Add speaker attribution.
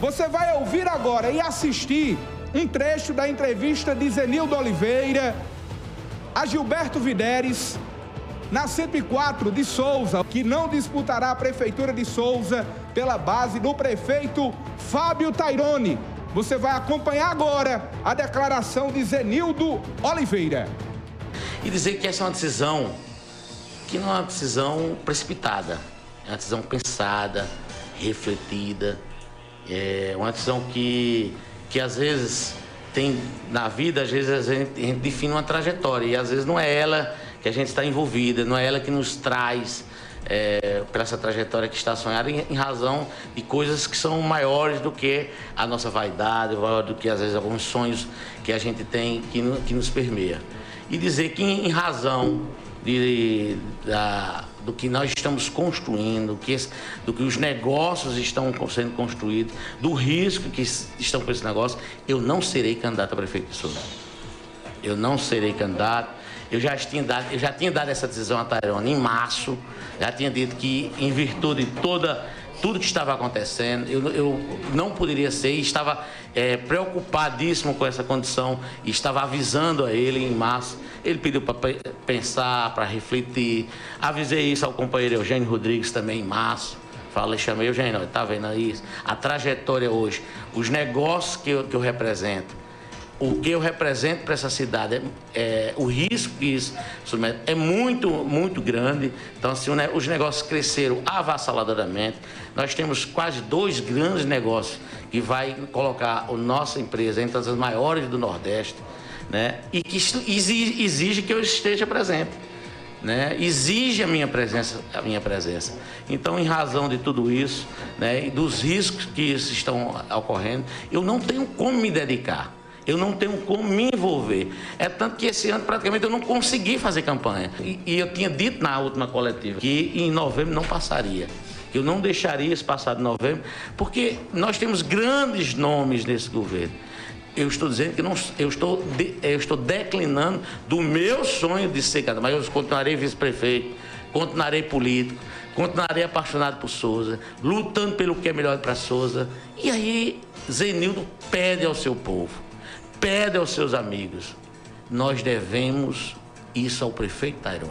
Speaker 1: Você vai ouvir agora e assistir um trecho da entrevista de Zenildo Oliveira a Gilberto Videres, na 104 de Souza, que não disputará a Prefeitura de Souza pela base do prefeito Fábio Tairone. Você vai acompanhar agora a declaração de Zenildo Oliveira.
Speaker 2: E dizer que essa é uma decisão que não é uma decisão precipitada, é uma decisão pensada, refletida, é uma decisão que, que às vezes tem na vida, às vezes a gente, a gente define uma trajetória e às vezes não é ela que a gente está envolvida, não é ela que nos traz é, para essa trajetória que está sonhada em, em, razão de coisas que são maiores do que a nossa vaidade, do que às vezes alguns sonhos que a gente tem que, que nos permeia. E dizer que em razão de, da, do que nós estamos construindo, que esse, do que os negócios estão sendo construídos, do risco que estão com esse negócio, eu não serei candidato a prefeito de Souza. Eu não serei candidato. Eu já tinha dado, eu já tinha dado essa decisão a Tairone em março, já tinha dito que em virtude de toda tudo que estava acontecendo. Eu, eu não poderia ser, estava é, preocupadíssimo com essa condição e estava avisando a ele em março. Ele pediu para pensar, para refletir. Avisei isso ao companheiro Eugênio Rodrigues também em março. Falei, chamei Eugênio, está vendo isso? A trajetória hoje, os negócios que eu, que eu represento o que eu represento para essa cidade, é, é, o risco que isso é muito, muito grande. Então, assim, os negócios cresceram avassaladoramente. Nós temos quase dois grandes negócios que vai colocar a nossa empresa entre as maiores do Nordeste, né? E que exige, exige que eu esteja presente. Né, exige a minha presença, a minha presença. Então, em razão de tudo isso, né, e dos riscos que estão ocorrendo, eu não tenho como me dedicar. Eu não tenho como me envolver. É tanto que esse ano praticamente eu não consegui fazer campanha. E, e eu tinha dito na última coletiva que em novembro não passaria. Eu não deixaria esse passar de novembro, porque nós temos grandes nomes nesse governo. Eu estou dizendo que não, eu, estou de, eu estou declinando do meu sonho de ser candidato, mas eu continuarei vice-prefeito, continuarei político, continuarei apaixonado por Souza, lutando pelo que é melhor para Souza. E aí, Zenildo pede ao seu povo pede aos seus amigos. Nós devemos isso ao prefeito Tairone.